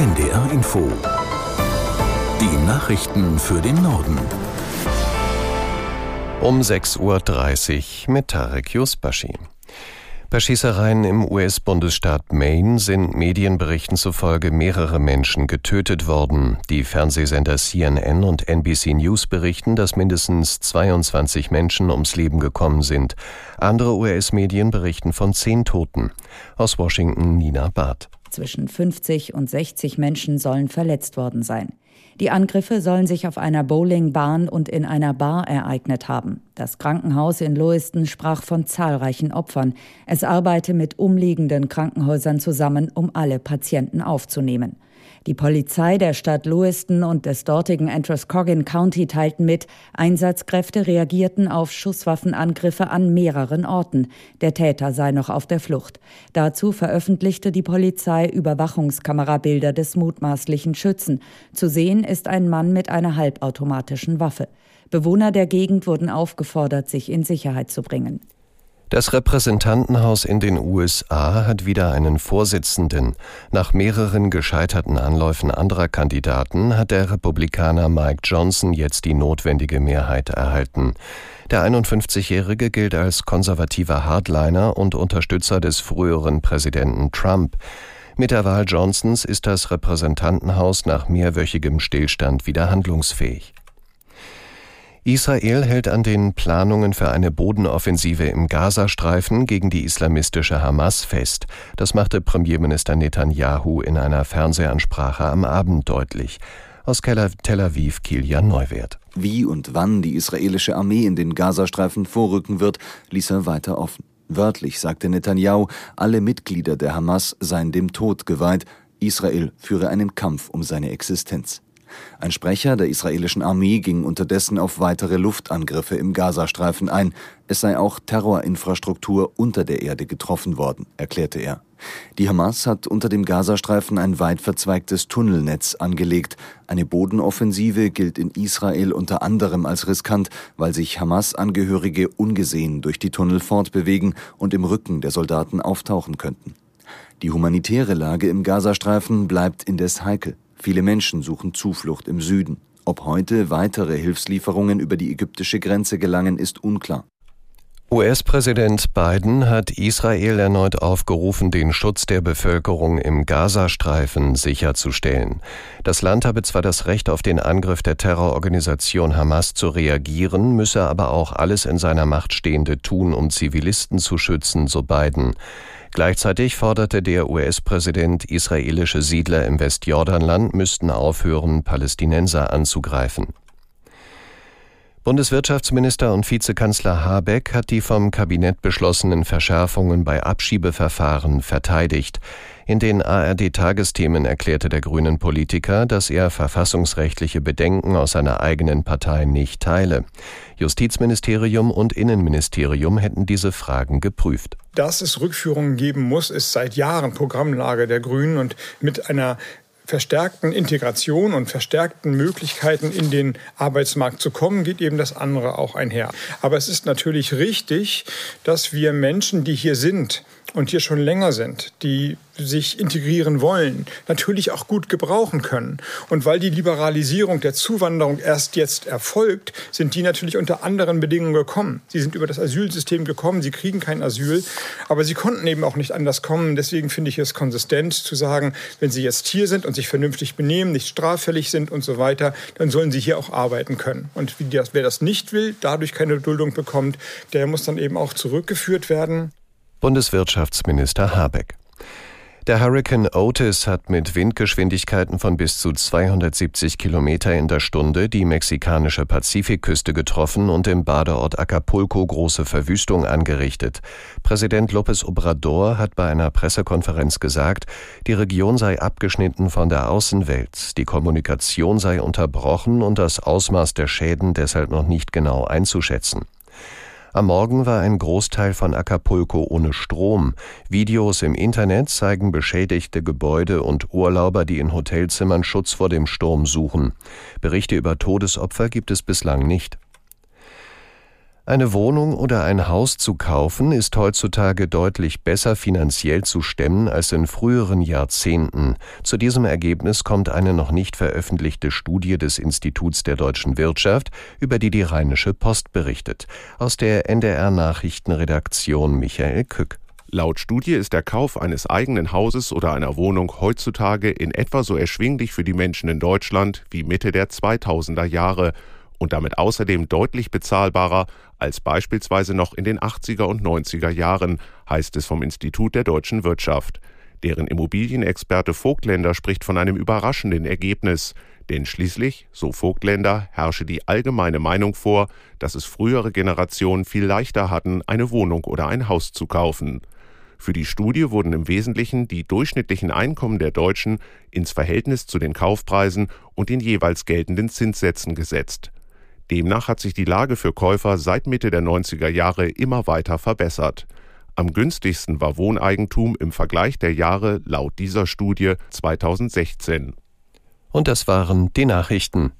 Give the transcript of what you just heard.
NDR Info. Die Nachrichten für den Norden. Um 6.30 Uhr mit Tarek Yusbashi. Bei Schießereien im US-Bundesstaat Maine sind Medienberichten zufolge mehrere Menschen getötet worden. Die Fernsehsender CNN und NBC News berichten, dass mindestens 22 Menschen ums Leben gekommen sind. Andere US-Medien berichten von zehn Toten. Aus Washington Nina Barth. Zwischen 50 und 60 Menschen sollen verletzt worden sein. Die Angriffe sollen sich auf einer Bowlingbahn und in einer Bar ereignet haben. Das Krankenhaus in Lewiston sprach von zahlreichen Opfern. Es arbeite mit umliegenden Krankenhäusern zusammen, um alle Patienten aufzunehmen. Die Polizei der Stadt Lewiston und des dortigen Androscoggin County teilten mit, Einsatzkräfte reagierten auf Schusswaffenangriffe an mehreren Orten. Der Täter sei noch auf der Flucht. Dazu veröffentlichte die Polizei Überwachungskamerabilder des mutmaßlichen Schützen. Zu sehen ist ein Mann mit einer halbautomatischen Waffe. Bewohner der Gegend wurden aufgefordert, sich in Sicherheit zu bringen. Das Repräsentantenhaus in den USA hat wieder einen Vorsitzenden. Nach mehreren gescheiterten Anläufen anderer Kandidaten hat der Republikaner Mike Johnson jetzt die notwendige Mehrheit erhalten. Der 51-Jährige gilt als konservativer Hardliner und Unterstützer des früheren Präsidenten Trump. Mit der Wahl Johnsons ist das Repräsentantenhaus nach mehrwöchigem Stillstand wieder handlungsfähig. Israel hält an den Planungen für eine Bodenoffensive im Gazastreifen gegen die islamistische Hamas fest. Das machte Premierminister Netanyahu in einer Fernsehansprache am Abend deutlich. Aus Tel Aviv Kilian Neuwert. Wie und wann die israelische Armee in den Gazastreifen vorrücken wird, ließ er weiter offen. Wörtlich sagte Netanyahu, alle Mitglieder der Hamas seien dem Tod geweiht, Israel führe einen Kampf um seine Existenz. Ein Sprecher der israelischen Armee ging unterdessen auf weitere Luftangriffe im Gazastreifen ein. Es sei auch Terrorinfrastruktur unter der Erde getroffen worden, erklärte er. Die Hamas hat unter dem Gazastreifen ein weit verzweigtes Tunnelnetz angelegt. Eine Bodenoffensive gilt in Israel unter anderem als riskant, weil sich Hamas-Angehörige ungesehen durch die Tunnel fortbewegen und im Rücken der Soldaten auftauchen könnten. Die humanitäre Lage im Gazastreifen bleibt indes heikel. Viele Menschen suchen Zuflucht im Süden. Ob heute weitere Hilfslieferungen über die ägyptische Grenze gelangen, ist unklar. US-Präsident Biden hat Israel erneut aufgerufen, den Schutz der Bevölkerung im Gazastreifen sicherzustellen. Das Land habe zwar das Recht auf den Angriff der Terrororganisation Hamas zu reagieren, müsse aber auch alles in seiner Macht Stehende tun, um Zivilisten zu schützen, so Biden. Gleichzeitig forderte der US-Präsident, israelische Siedler im Westjordanland müssten aufhören, Palästinenser anzugreifen. Bundeswirtschaftsminister und Vizekanzler Habeck hat die vom Kabinett beschlossenen Verschärfungen bei Abschiebeverfahren verteidigt. In den ARD-Tagesthemen erklärte der grünen Politiker, dass er verfassungsrechtliche Bedenken aus seiner eigenen Partei nicht teile. Justizministerium und Innenministerium hätten diese Fragen geprüft. Dass es Rückführungen geben muss, ist seit Jahren Programmlage der Grünen und mit einer verstärkten Integration und verstärkten Möglichkeiten in den Arbeitsmarkt zu kommen, geht eben das andere auch einher. Aber es ist natürlich richtig, dass wir Menschen, die hier sind, und hier schon länger sind, die sich integrieren wollen, natürlich auch gut gebrauchen können. Und weil die Liberalisierung der Zuwanderung erst jetzt erfolgt, sind die natürlich unter anderen Bedingungen gekommen. Sie sind über das Asylsystem gekommen, sie kriegen kein Asyl, aber sie konnten eben auch nicht anders kommen. Deswegen finde ich es konsistent zu sagen, wenn sie jetzt hier sind und sich vernünftig benehmen, nicht straffällig sind und so weiter, dann sollen sie hier auch arbeiten können. Und wer das nicht will, dadurch keine Duldung bekommt, der muss dann eben auch zurückgeführt werden. Bundeswirtschaftsminister Habeck. Der Hurricane Otis hat mit Windgeschwindigkeiten von bis zu 270 Kilometer in der Stunde die mexikanische Pazifikküste getroffen und im Badeort Acapulco große Verwüstung angerichtet. Präsident López Obrador hat bei einer Pressekonferenz gesagt, die Region sei abgeschnitten von der Außenwelt, die Kommunikation sei unterbrochen und das Ausmaß der Schäden deshalb noch nicht genau einzuschätzen. Am Morgen war ein Großteil von Acapulco ohne Strom. Videos im Internet zeigen beschädigte Gebäude und Urlauber, die in Hotelzimmern Schutz vor dem Sturm suchen. Berichte über Todesopfer gibt es bislang nicht. Eine Wohnung oder ein Haus zu kaufen ist heutzutage deutlich besser finanziell zu stemmen als in früheren Jahrzehnten. Zu diesem Ergebnis kommt eine noch nicht veröffentlichte Studie des Instituts der deutschen Wirtschaft, über die die Rheinische Post berichtet. Aus der NDR Nachrichtenredaktion Michael Kück. Laut Studie ist der Kauf eines eigenen Hauses oder einer Wohnung heutzutage in etwa so erschwinglich für die Menschen in Deutschland wie Mitte der 2000er Jahre und damit außerdem deutlich bezahlbarer als beispielsweise noch in den 80er und 90er Jahren, heißt es vom Institut der deutschen Wirtschaft. Deren Immobilienexperte Vogtländer spricht von einem überraschenden Ergebnis, denn schließlich, so Vogtländer, herrsche die allgemeine Meinung vor, dass es frühere Generationen viel leichter hatten, eine Wohnung oder ein Haus zu kaufen. Für die Studie wurden im Wesentlichen die durchschnittlichen Einkommen der Deutschen ins Verhältnis zu den Kaufpreisen und den jeweils geltenden Zinssätzen gesetzt. Demnach hat sich die Lage für Käufer seit Mitte der 90er Jahre immer weiter verbessert. Am günstigsten war Wohneigentum im Vergleich der Jahre laut dieser Studie 2016. Und das waren die Nachrichten.